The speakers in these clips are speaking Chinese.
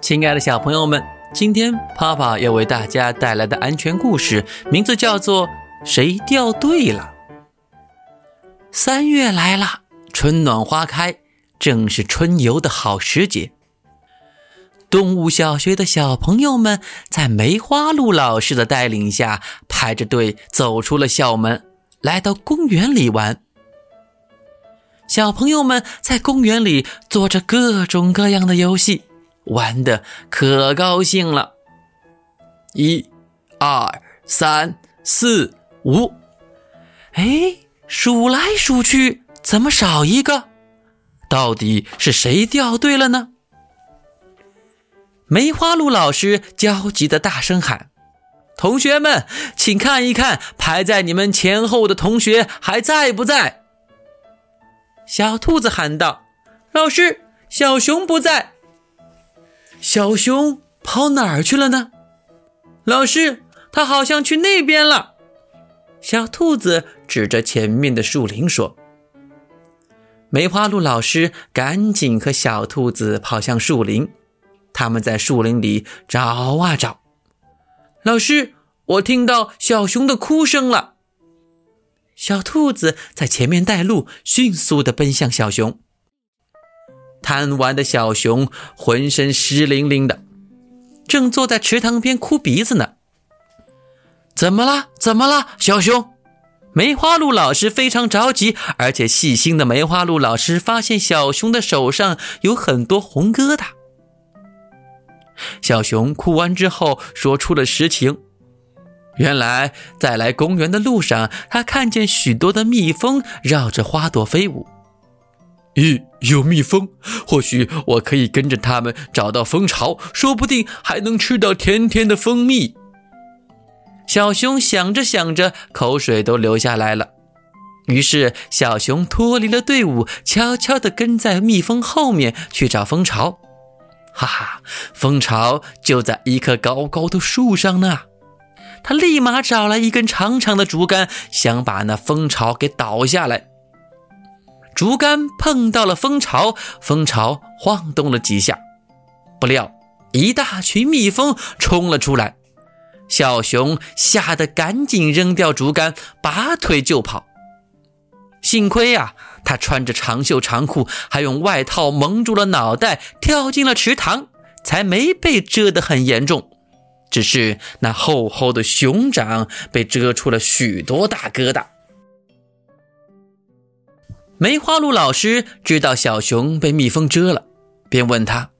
亲爱的小朋友们，今天泡泡要为大家带来的安全故事，名字叫做《谁掉队了》。三月来了，春暖花开，正是春游的好时节。动物小学的小朋友们在梅花鹿老师的带领下，排着队走出了校门，来到公园里玩。小朋友们在公园里做着各种各样的游戏。玩的可高兴了，一、二、三、四、五，哎，数来数去，怎么少一个？到底是谁掉队了呢？梅花鹿老师焦急的大声喊：“同学们，请看一看，排在你们前后的同学还在不在？”小兔子喊道：“老师，小熊不在。”小熊跑哪儿去了呢？老师，它好像去那边了。小兔子指着前面的树林说：“梅花鹿老师赶紧和小兔子跑向树林。他们在树林里找啊找。老师，我听到小熊的哭声了。”小兔子在前面带路，迅速地奔向小熊。贪玩的小熊浑身湿淋淋的，正坐在池塘边哭鼻子呢。怎么了？怎么了，小熊？梅花鹿老师非常着急，而且细心的梅花鹿老师发现小熊的手上有很多红疙瘩。小熊哭完之后说出了实情：原来在来公园的路上，他看见许多的蜜蜂绕着花朵飞舞。咦，有蜜蜂，或许我可以跟着它们找到蜂巢，说不定还能吃到甜甜的蜂蜜。小熊想着想着，口水都流下来了。于是，小熊脱离了队伍，悄悄地跟在蜜蜂后面去找蜂巢。哈哈，蜂巢就在一棵高高的树上呢。他立马找来一根长长的竹竿，想把那蜂巢给倒下来。竹竿碰到了蜂巢，蜂巢晃动了几下，不料一大群蜜蜂冲了出来。小熊吓得赶紧扔掉竹竿，拔腿就跑。幸亏呀，他穿着长袖长裤，还用外套蒙住了脑袋，跳进了池塘，才没被蛰得很严重。只是那厚厚的熊掌被蛰出了许多大疙瘩。梅花鹿老师知道小熊被蜜蜂蛰了，便问他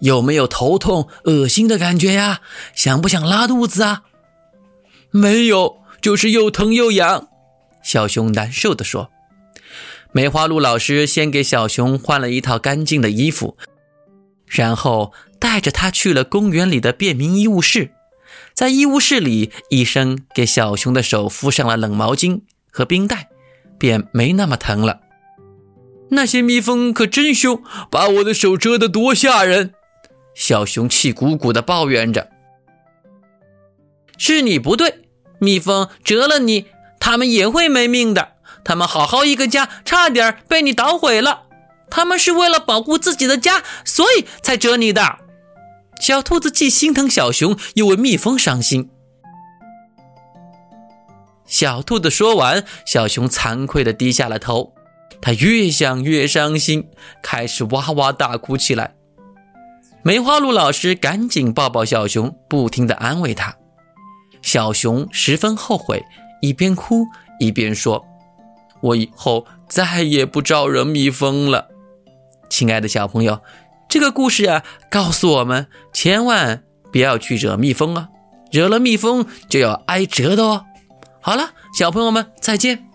有没有头痛、恶心的感觉呀？想不想拉肚子啊？没有，就是又疼又痒。小熊难受地说。梅花鹿老师先给小熊换了一套干净的衣服，然后带着他去了公园里的便民医务室。在医务室里，医生给小熊的手敷上了冷毛巾和冰袋。便没那么疼了。那些蜜蜂可真凶，把我的手蛰得多吓人！小熊气鼓鼓地抱怨着：“是你不对，蜜蜂蛰了你，它们也会没命的。它们好好一个家，差点被你捣毁了。它们是为了保护自己的家，所以才蛰你的。”小兔子既心疼小熊，又为蜜蜂伤心。小兔子说完，小熊惭愧地低下了头。他越想越伤心，开始哇哇大哭起来。梅花鹿老师赶紧抱抱小熊，不停地安慰他。小熊十分后悔，一边哭一边说：“我以后再也不招惹蜜蜂了。”亲爱的小朋友，这个故事啊，告诉我们千万不要去惹蜜蜂啊，惹了蜜蜂就要挨蛰的哦。好了，小朋友们，再见。